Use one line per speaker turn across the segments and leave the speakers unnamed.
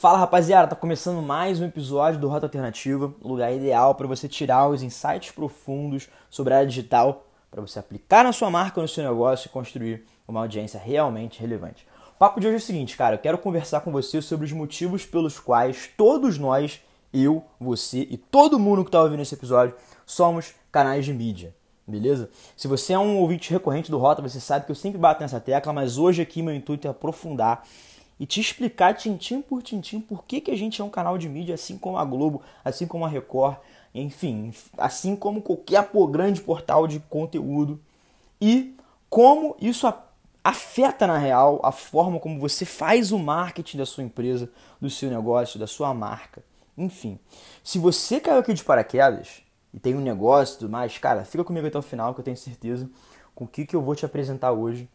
Fala rapaziada, tá começando mais um episódio do Rota Alternativa, lugar ideal para você tirar os insights profundos sobre a área digital, para você aplicar na sua marca, no seu negócio e construir uma audiência realmente relevante. O papo de hoje é o seguinte, cara, eu quero conversar com você sobre os motivos pelos quais todos nós, eu, você e todo mundo que está ouvindo esse episódio, somos canais de mídia. Beleza? Se você é um ouvinte recorrente do Rota, você sabe que eu sempre bato nessa tecla, mas hoje aqui meu intuito é aprofundar e te explicar tintim por tintim por que, que a gente é um canal de mídia assim como a Globo, assim como a Record, enfim, assim como qualquer grande portal de conteúdo e como isso afeta na real a forma como você faz o marketing da sua empresa, do seu negócio, da sua marca. Enfim, se você caiu aqui de paraquedas e tem um negócio e tudo mais, cara, fica comigo até o final que eu tenho certeza com o que, que eu vou te apresentar hoje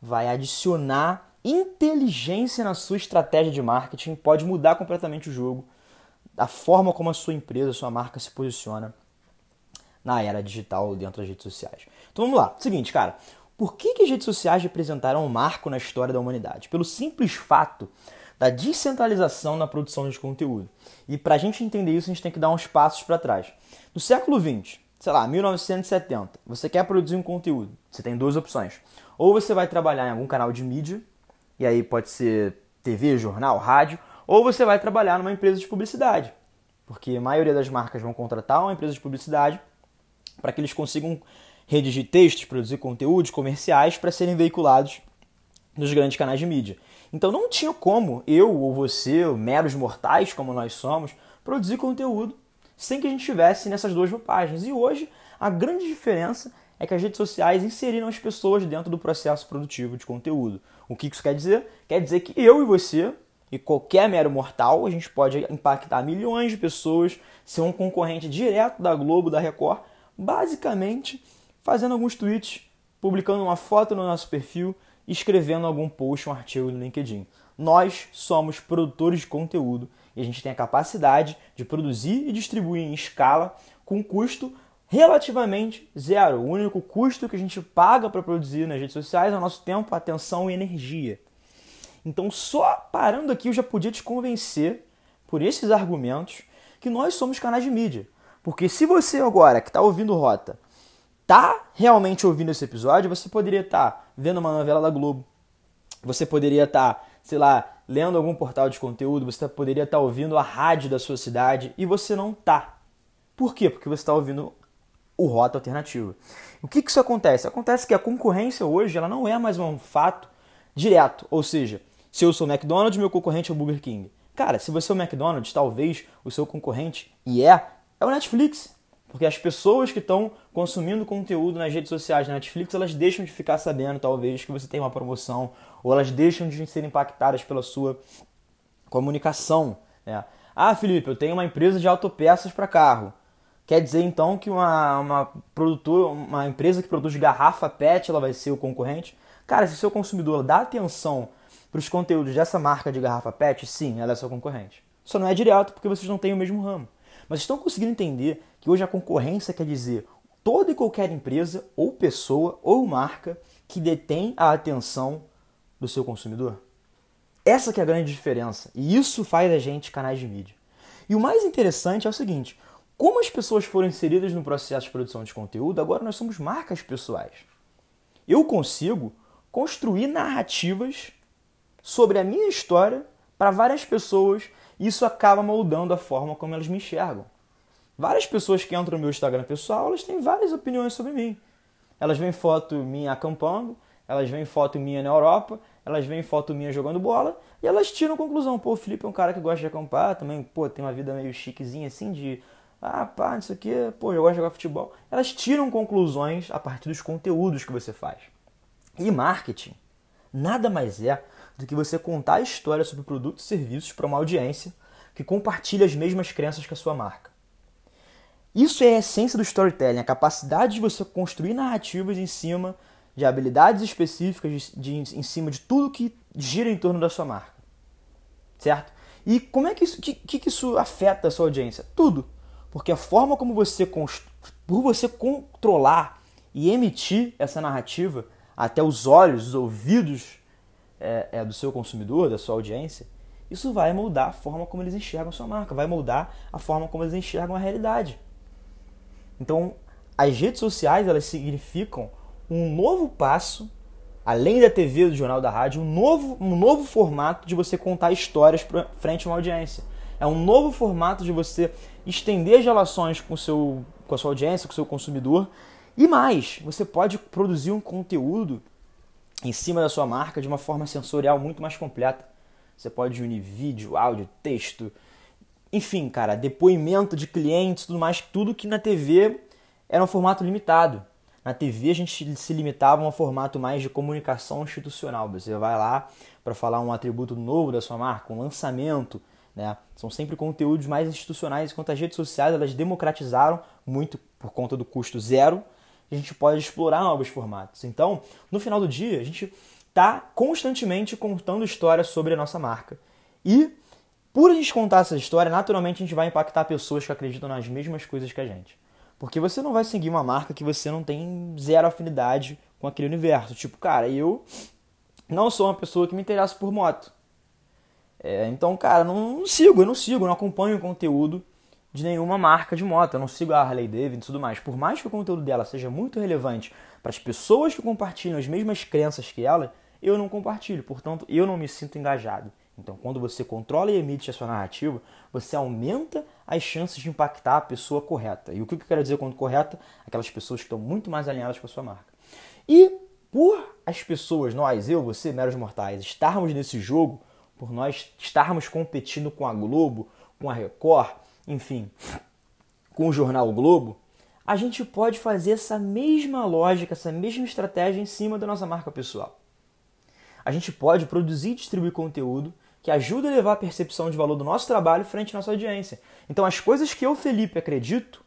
vai adicionar inteligência na sua estratégia de marketing pode mudar completamente o jogo, a forma como a sua empresa, a sua marca se posiciona na era digital dentro das redes sociais. Então vamos lá. Seguinte, cara, por que, que as redes sociais representaram um marco na história da humanidade? Pelo simples fato da descentralização na produção de conteúdo. E para a gente entender isso, a gente tem que dar uns passos para trás. No século XX, sei lá, 1970, você quer produzir um conteúdo, você tem duas opções. Ou você vai trabalhar em algum canal de mídia, e aí pode ser TV, jornal, rádio, ou você vai trabalhar numa empresa de publicidade, porque a maioria das marcas vão contratar uma empresa de publicidade para que eles consigam redigir textos, produzir conteúdos comerciais para serem veiculados nos grandes canais de mídia. Então não tinha como eu ou você, meros mortais como nós somos, produzir conteúdo sem que a gente estivesse nessas duas roupagens. E hoje a grande diferença é que as redes sociais inseriram as pessoas dentro do processo produtivo de conteúdo. O que isso quer dizer? Quer dizer que eu e você, e qualquer mero mortal, a gente pode impactar milhões de pessoas, ser um concorrente direto da Globo, da Record, basicamente fazendo alguns tweets, publicando uma foto no nosso perfil, escrevendo algum post, um artigo no LinkedIn. Nós somos produtores de conteúdo e a gente tem a capacidade de produzir e distribuir em escala com custo relativamente zero. O único custo que a gente paga para produzir nas redes sociais é o nosso tempo, atenção e energia. Então, só parando aqui, eu já podia te convencer, por esses argumentos, que nós somos canais de mídia. Porque se você agora, que está ouvindo Rota, está realmente ouvindo esse episódio, você poderia estar tá vendo uma novela da Globo, você poderia estar, tá, sei lá, lendo algum portal de conteúdo, você poderia estar tá ouvindo a rádio da sua cidade e você não está. Por quê? Porque você está ouvindo o rota alternativa. O que, que isso acontece? Acontece que a concorrência hoje ela não é mais um fato direto, ou seja, se eu sou McDonald's, meu concorrente é o Burger King. Cara, se você é o McDonald's, talvez o seu concorrente, e é, é o Netflix. Porque as pessoas que estão consumindo conteúdo nas redes sociais Netflix, elas deixam de ficar sabendo, talvez, que você tem uma promoção, ou elas deixam de ser impactadas pela sua comunicação. Né? Ah, Felipe, eu tenho uma empresa de autopeças para carro. Quer dizer então que uma, uma produtora, uma empresa que produz garrafa PET, ela vai ser o concorrente? Cara, se o seu consumidor dá atenção para os conteúdos dessa marca de garrafa PET, sim, ela é seu concorrente. Só não é direto porque vocês não têm o mesmo ramo. Mas estão conseguindo entender que hoje a concorrência quer dizer toda e qualquer empresa ou pessoa ou marca que detém a atenção do seu consumidor? Essa que é a grande diferença. E isso faz a gente canais de mídia. E o mais interessante é o seguinte: como as pessoas foram inseridas no processo de produção de conteúdo, agora nós somos marcas pessoais. Eu consigo construir narrativas sobre a minha história para várias pessoas e isso acaba moldando a forma como elas me enxergam. Várias pessoas que entram no meu Instagram pessoal, elas têm várias opiniões sobre mim. Elas veem foto minha acampando, elas veem foto minha na Europa, elas veem foto minha jogando bola e elas tiram conclusão. Pô, o Felipe é um cara que gosta de acampar, também, pô, tem uma vida meio chiquezinha assim de ah, pá, isso aqui, pô, eu gosto de jogar futebol. Elas tiram conclusões a partir dos conteúdos que você faz. E marketing nada mais é do que você contar a história sobre produtos e serviços para uma audiência que compartilha as mesmas crenças que a sua marca. Isso é a essência do storytelling, a capacidade de você construir narrativas em cima de habilidades específicas, de, de, em cima de tudo que gira em torno da sua marca. Certo? E como é que isso, que, que isso afeta a sua audiência? Tudo. Porque a forma como você, por você controlar e emitir essa narrativa até os olhos, os ouvidos é, é, do seu consumidor, da sua audiência, isso vai moldar a forma como eles enxergam sua marca, vai moldar a forma como eles enxergam a realidade. Então, as redes sociais, elas significam um novo passo, além da TV, do jornal, da rádio, um novo, um novo formato de você contar histórias frente a uma audiência. É um novo formato de você estender as relações com, seu, com a sua audiência, com o seu consumidor. E mais, você pode produzir um conteúdo em cima da sua marca de uma forma sensorial muito mais completa. Você pode unir vídeo, áudio, texto, enfim, cara, depoimento de clientes, tudo mais, tudo que na TV era um formato limitado. Na TV a gente se limitava a um formato mais de comunicação institucional. Você vai lá para falar um atributo novo da sua marca, um lançamento, né? São sempre conteúdos mais institucionais, enquanto as redes sociais elas democratizaram muito por conta do custo zero. A gente pode explorar novos formatos. Então, no final do dia, a gente está constantemente contando histórias sobre a nossa marca. E por a gente contar essa história, naturalmente a gente vai impactar pessoas que acreditam nas mesmas coisas que a gente. Porque você não vai seguir uma marca que você não tem zero afinidade com aquele universo. Tipo, cara, eu não sou uma pessoa que me interessa por moto. É, então, cara, não, não, sigo, eu não sigo, não acompanho o conteúdo de nenhuma marca de moto. Eu não sigo a Harley Davidson e tudo mais. Por mais que o conteúdo dela seja muito relevante para as pessoas que compartilham as mesmas crenças que ela, eu não compartilho. Portanto, eu não me sinto engajado. Então, quando você controla e emite a sua narrativa, você aumenta as chances de impactar a pessoa correta. E o que eu quero dizer com correta? Aquelas pessoas que estão muito mais alinhadas com a sua marca. E por as pessoas, nós, eu, você, meros mortais, estarmos nesse jogo, por nós estarmos competindo com a Globo, com a Record, enfim, com o jornal Globo, a gente pode fazer essa mesma lógica, essa mesma estratégia em cima da nossa marca pessoal. A gente pode produzir e distribuir conteúdo que ajuda a levar a percepção de valor do nosso trabalho frente à nossa audiência. Então, as coisas que eu, Felipe, acredito,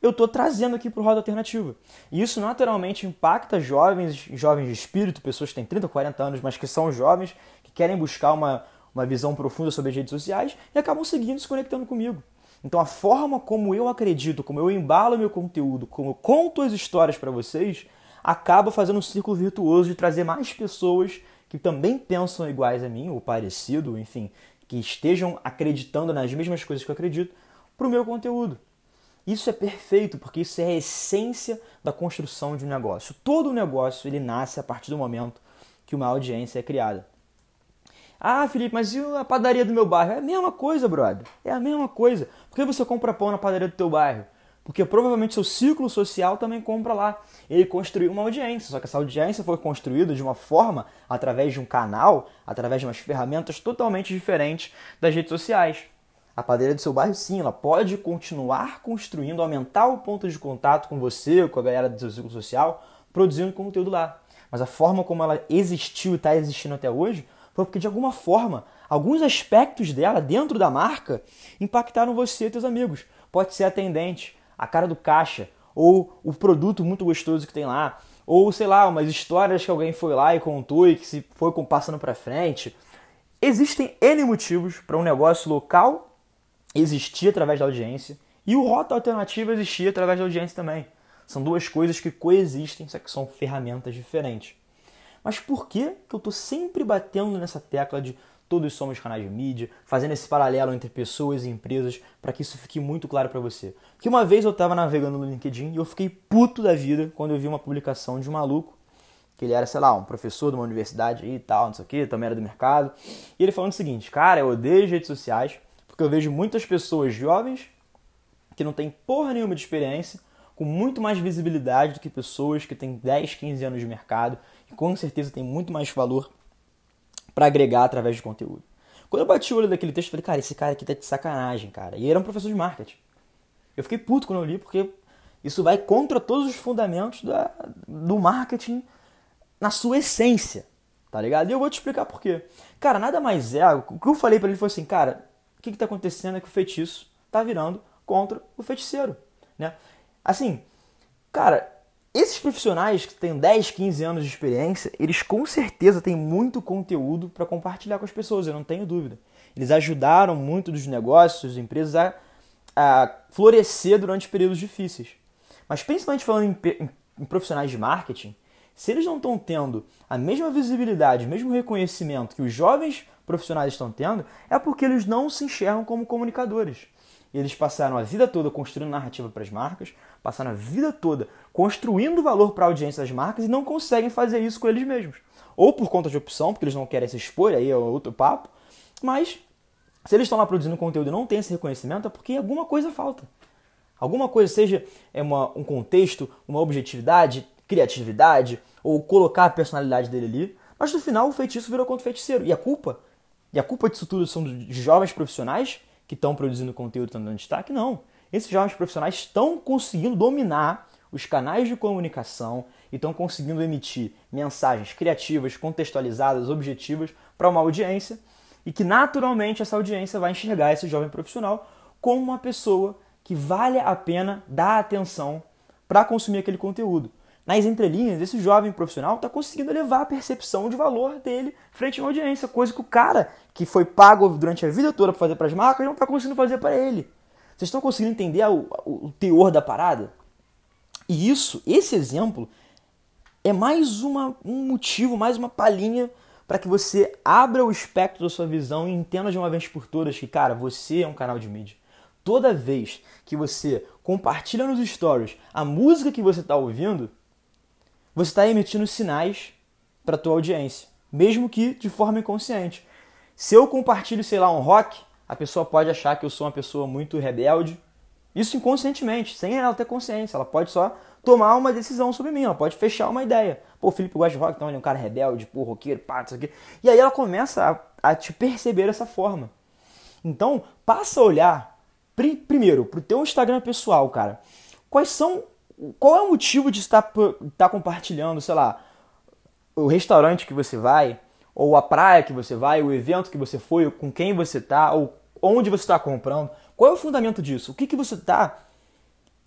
eu estou trazendo aqui para o Roda Alternativa. E isso naturalmente impacta jovens, jovens de espírito, pessoas que têm 30, 40 anos, mas que são jovens, que querem buscar uma, uma visão profunda sobre as redes sociais e acabam seguindo, se conectando comigo. Então, a forma como eu acredito, como eu embalo meu conteúdo, como eu conto as histórias para vocês, acaba fazendo um círculo virtuoso de trazer mais pessoas que também pensam iguais a mim, ou parecido, enfim, que estejam acreditando nas mesmas coisas que eu acredito, para o meu conteúdo. Isso é perfeito, porque isso é a essência da construção de um negócio. Todo negócio ele nasce a partir do momento que uma audiência é criada. Ah, Felipe, mas e a padaria do meu bairro? É a mesma coisa, brother. É a mesma coisa. Por que você compra pão na padaria do teu bairro? Porque provavelmente seu círculo social também compra lá. Ele construiu uma audiência, só que essa audiência foi construída de uma forma, através de um canal, através de umas ferramentas totalmente diferentes das redes sociais. A padaria do seu bairro, sim, ela pode continuar construindo, aumentar o ponto de contato com você, com a galera do seu círculo social, produzindo conteúdo lá. Mas a forma como ela existiu e está existindo até hoje foi porque, de alguma forma, alguns aspectos dela dentro da marca impactaram você e seus amigos. Pode ser atendente, a cara do caixa, ou o produto muito gostoso que tem lá, ou sei lá, umas histórias que alguém foi lá e contou e que se foi passando para frente. Existem N motivos para um negócio local existir através da audiência e o Rota Alternativa existir através da audiência também. São duas coisas que coexistem, só que são ferramentas diferentes. Mas por que, que eu estou sempre batendo nessa tecla de todos somos canais de mídia, fazendo esse paralelo entre pessoas e empresas para que isso fique muito claro para você. Porque uma vez eu estava navegando no LinkedIn e eu fiquei puto da vida quando eu vi uma publicação de um maluco, que ele era, sei lá, um professor de uma universidade e tal, não sei o que, também era do mercado, e ele falando o seguinte, cara, eu odeio as redes sociais porque eu vejo muitas pessoas jovens que não têm porra nenhuma de experiência, com muito mais visibilidade do que pessoas que têm 10, 15 anos de mercado com certeza têm muito mais valor para agregar através de conteúdo. Quando eu bati o olho daquele texto, eu falei, cara, esse cara aqui tá de sacanagem, cara. E ele era um professor de marketing. Eu fiquei puto quando eu li, porque isso vai contra todos os fundamentos da, do marketing na sua essência, tá ligado? E eu vou te explicar por quê. Cara, nada mais é. O que eu falei para ele foi assim, cara, o que, que tá acontecendo é que o feitiço tá virando contra o feiticeiro, né? Assim, cara, esses profissionais que têm 10, 15 anos de experiência, eles com certeza têm muito conteúdo para compartilhar com as pessoas, eu não tenho dúvida. Eles ajudaram muito dos negócios, empresas a, a florescer durante períodos difíceis. Mas principalmente falando em, em, em profissionais de marketing, se eles não estão tendo a mesma visibilidade, o mesmo reconhecimento que os jovens profissionais estão tendo é porque eles não se enxergam como comunicadores. Eles passaram a vida toda construindo narrativa para as marcas, passaram a vida toda construindo valor para a audiência das marcas e não conseguem fazer isso com eles mesmos. Ou por conta de opção, porque eles não querem se expor, aí é outro papo, mas se eles estão lá produzindo conteúdo e não têm esse reconhecimento, é porque alguma coisa falta. Alguma coisa, seja é uma, um contexto, uma objetividade, criatividade, ou colocar a personalidade dele ali. Mas no final o feitiço virou contra o feiticeiro. E a culpa? E a culpa disso tudo são dos jovens profissionais que estão produzindo conteúdo estão dando destaque? Não. Esses jovens profissionais estão conseguindo dominar os canais de comunicação e estão conseguindo emitir mensagens criativas, contextualizadas, objetivas para uma audiência e que naturalmente essa audiência vai enxergar esse jovem profissional como uma pessoa que vale a pena dar atenção para consumir aquele conteúdo. Nas entrelinhas, esse jovem profissional está conseguindo levar a percepção de valor dele frente a uma audiência, coisa que o cara que foi pago durante a vida toda para fazer para as marcas não está conseguindo fazer para ele. Vocês estão conseguindo entender o, o, o teor da parada? E isso, esse exemplo, é mais uma, um motivo, mais uma palhinha para que você abra o espectro da sua visão e entenda de uma vez por todas que, cara, você é um canal de mídia. Toda vez que você compartilha nos stories a música que você está ouvindo, você está emitindo sinais para a tua audiência, mesmo que de forma inconsciente. Se eu compartilho, sei lá, um rock, a pessoa pode achar que eu sou uma pessoa muito rebelde. Isso inconscientemente, sem ela ter consciência. Ela pode só tomar uma decisão sobre mim, ela pode fechar uma ideia. Pô, o Felipe gosta de rock, então ele é um cara rebelde, pô, roqueiro, pá, isso aqui. E aí ela começa a, a te perceber dessa forma. Então, passa a olhar, pri, primeiro, pro teu Instagram pessoal, cara. Quais são. Qual é o motivo de estar, estar compartilhando, sei lá, o restaurante que você vai, ou a praia que você vai, o evento que você foi, com quem você tá, ou onde você está comprando. Qual é o fundamento disso? O que, que você está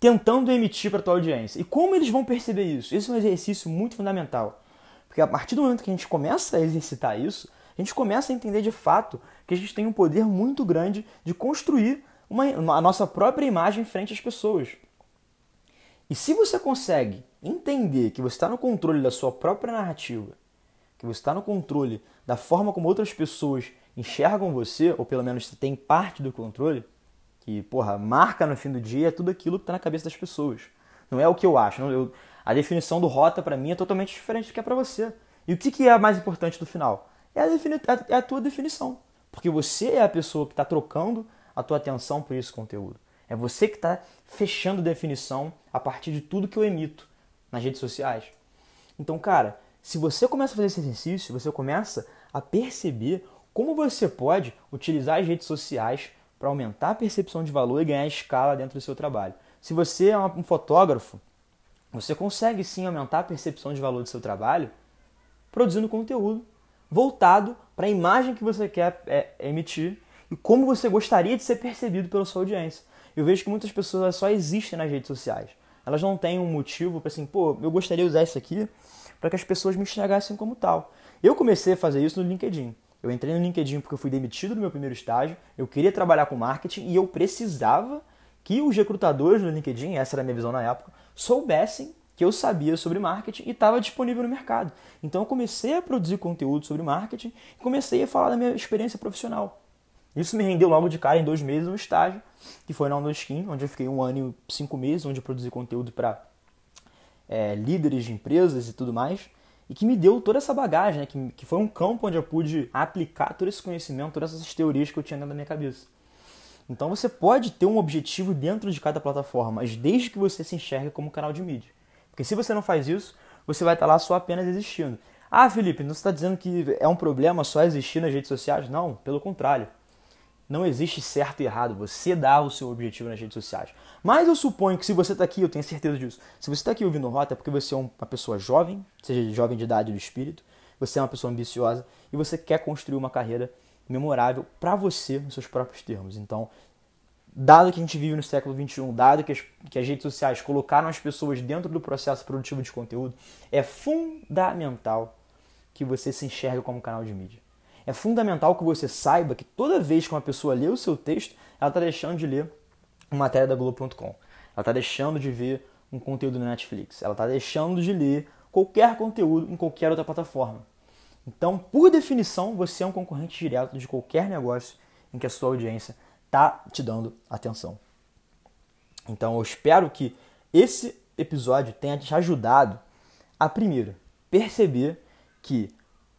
tentando emitir para a tua audiência. E como eles vão perceber isso? Esse é um exercício muito fundamental. Porque a partir do momento que a gente começa a exercitar isso, a gente começa a entender de fato que a gente tem um poder muito grande de construir uma, a nossa própria imagem frente às pessoas. E se você consegue entender que você está no controle da sua própria narrativa, que você está no controle da forma como outras pessoas enxergam você, ou pelo menos tem parte do controle, que, porra, marca no fim do dia é tudo aquilo que está na cabeça das pessoas. Não é o que eu acho. Não, eu, a definição do rota para mim é totalmente diferente do que é para você. E o que, que é mais importante do final? É a, defini é a tua definição. Porque você é a pessoa que está trocando a tua atenção por esse conteúdo. É você que está fechando definição a partir de tudo que eu emito nas redes sociais. Então, cara, se você começa a fazer esse exercício, você começa a perceber como você pode utilizar as redes sociais para aumentar a percepção de valor e ganhar escala dentro do seu trabalho. Se você é um fotógrafo, você consegue sim aumentar a percepção de valor do seu trabalho produzindo conteúdo voltado para a imagem que você quer é, emitir e como você gostaria de ser percebido pela sua audiência. Eu vejo que muitas pessoas só existem nas redes sociais. Elas não têm um motivo para assim, pô, eu gostaria de usar isso aqui para que as pessoas me enxergassem como tal. Eu comecei a fazer isso no LinkedIn. Eu entrei no LinkedIn porque eu fui demitido do meu primeiro estágio, eu queria trabalhar com marketing e eu precisava que os recrutadores do LinkedIn, essa era a minha visão na época, soubessem que eu sabia sobre marketing e estava disponível no mercado. Então eu comecei a produzir conteúdo sobre marketing e comecei a falar da minha experiência profissional. Isso me rendeu logo de cara em dois meses um estágio, que foi na Onda Skin, onde eu fiquei um ano e cinco meses, onde eu produzi conteúdo para é, líderes de empresas e tudo mais e que me deu toda essa bagagem, né? que, que foi um campo onde eu pude aplicar todo esse conhecimento, todas essas teorias que eu tinha dentro da minha cabeça. Então você pode ter um objetivo dentro de cada plataforma, mas desde que você se enxergue como canal de mídia. Porque se você não faz isso, você vai estar lá só apenas existindo. Ah, Felipe, não está dizendo que é um problema só existir nas redes sociais? Não, pelo contrário. Não existe certo e errado. Você dá o seu objetivo nas redes sociais. Mas eu suponho que se você está aqui, eu tenho certeza disso. Se você está aqui ouvindo Rota é porque você é uma pessoa jovem, seja jovem de idade do espírito, você é uma pessoa ambiciosa e você quer construir uma carreira memorável para você nos seus próprios termos. Então, dado que a gente vive no século XXI, dado que as, que as redes sociais colocaram as pessoas dentro do processo produtivo de conteúdo, é fundamental que você se enxergue como canal de mídia. É fundamental que você saiba que toda vez que uma pessoa lê o seu texto, ela está deixando de ler uma matéria da Globo.com. Ela está deixando de ver um conteúdo na Netflix. Ela está deixando de ler qualquer conteúdo em qualquer outra plataforma. Então, por definição, você é um concorrente direto de qualquer negócio em que a sua audiência está te dando atenção. Então, eu espero que esse episódio tenha te ajudado a, primeiro, perceber que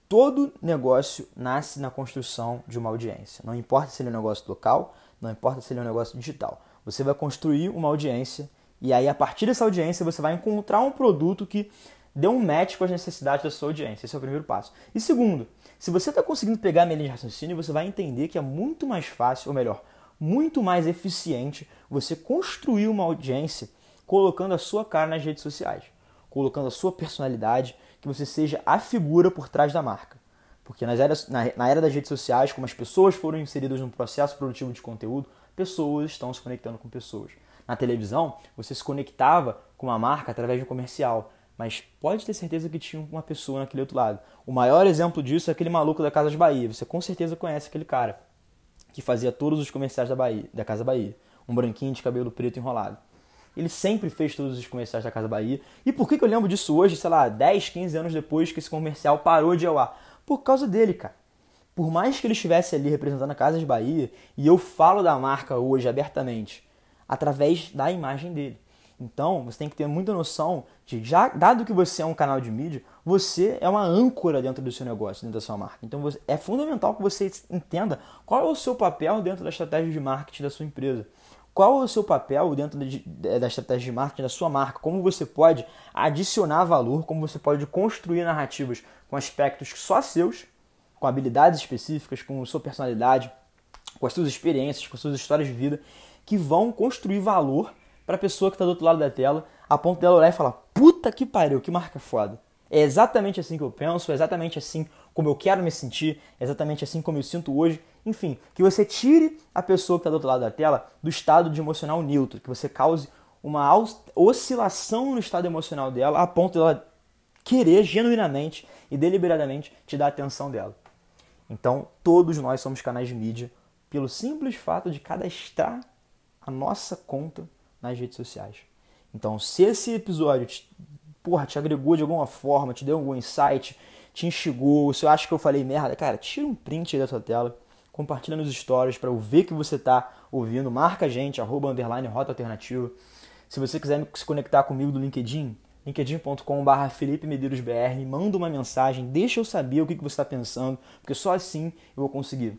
todo negócio nasce na construção de uma audiência. Não importa se ele é um negócio local, não importa se ele é um negócio digital. Você vai construir uma audiência e aí, a partir dessa audiência, você vai encontrar um produto que dê um match com as necessidades da sua audiência. Esse é o primeiro passo. E segundo, se você está conseguindo pegar a minha linha de raciocínio, você vai entender que é muito mais fácil, ou melhor, muito mais eficiente você construir uma audiência colocando a sua cara nas redes sociais, colocando a sua personalidade, que você seja a figura por trás da marca. Porque nas eras, na, na era das redes sociais, como as pessoas foram inseridas no processo produtivo de conteúdo, pessoas estão se conectando com pessoas. Na televisão, você se conectava com uma marca através de um comercial mas pode ter certeza que tinha uma pessoa naquele outro lado. O maior exemplo disso é aquele maluco da Casa de Bahia. Você com certeza conhece aquele cara que fazia todos os comerciais da Bahia, da Casa Bahia, um branquinho de cabelo preto enrolado. Ele sempre fez todos os comerciais da Casa Bahia. E por que, eu lembro disso hoje, sei lá, 10, 15 anos depois que esse comercial parou de ao ar? Por causa dele, cara. Por mais que ele estivesse ali representando a Casa Bahia, e eu falo da marca hoje abertamente, através da imagem dele. Então, você tem que ter muita noção de, já dado que você é um canal de mídia, você é uma âncora dentro do seu negócio, dentro da sua marca. Então, você, é fundamental que você entenda qual é o seu papel dentro da estratégia de marketing da sua empresa. Qual é o seu papel dentro de, da estratégia de marketing da sua marca? Como você pode adicionar valor, como você pode construir narrativas com aspectos só seus, com habilidades específicas, com sua personalidade, com as suas experiências, com as suas histórias de vida, que vão construir valor para a pessoa que está do outro lado da tela, a ponto dela olhar e falar: puta que pariu, que marca foda. É exatamente assim que eu penso, é exatamente assim como eu quero me sentir, é exatamente assim como eu sinto hoje. Enfim, que você tire a pessoa que está do outro lado da tela do estado de emocional neutro, que você cause uma oscilação no estado emocional dela a ponto dela querer genuinamente e deliberadamente te dar a atenção dela. Então, todos nós somos canais de mídia pelo simples fato de cadastrar a nossa conta nas redes sociais. Então, se esse episódio te, porra, te agregou de alguma forma, te deu algum insight, te instigou, se eu acho que eu falei merda, cara, tira um print da sua tela, compartilha nos stories para eu ver que você está ouvindo, marca a gente, arroba, underline, rota alternativa. Se você quiser se conectar comigo do LinkedIn, linkedin.com.br Felipe Medeiros BR, manda uma mensagem, deixa eu saber o que você está pensando, porque só assim eu vou conseguir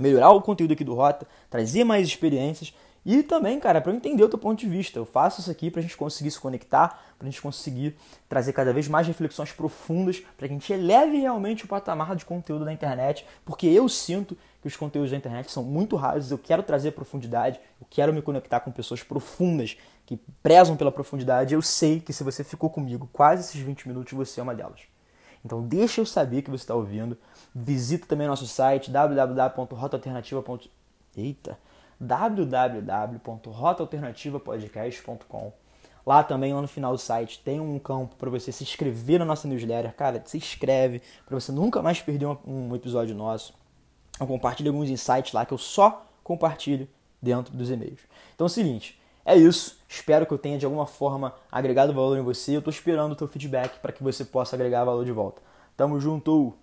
melhorar o conteúdo aqui do Rota, trazer mais experiências e também, cara, para eu entender o teu ponto de vista. Eu faço isso aqui para a gente conseguir se conectar, para a gente conseguir trazer cada vez mais reflexões profundas, para que a gente eleve realmente o patamar de conteúdo da internet, porque eu sinto que os conteúdos da internet são muito rasos, eu quero trazer profundidade, eu quero me conectar com pessoas profundas, que prezam pela profundidade. Eu sei que se você ficou comigo quase esses 20 minutos, você é uma delas. Então deixa eu saber que você está ouvindo. Visita também nosso site www.rotalternativa.com. Eita! www.rotaalternativapodcast.com. Lá também, lá no final do site, tem um campo para você se inscrever na nossa newsletter. Cara, se inscreve para você nunca mais perder um, um episódio nosso. Eu compartilho alguns insights lá que eu só compartilho dentro dos e-mails. Então é o seguinte, é isso. Espero que eu tenha de alguma forma agregado valor em você. Eu estou esperando o teu feedback para que você possa agregar valor de volta. Tamo junto!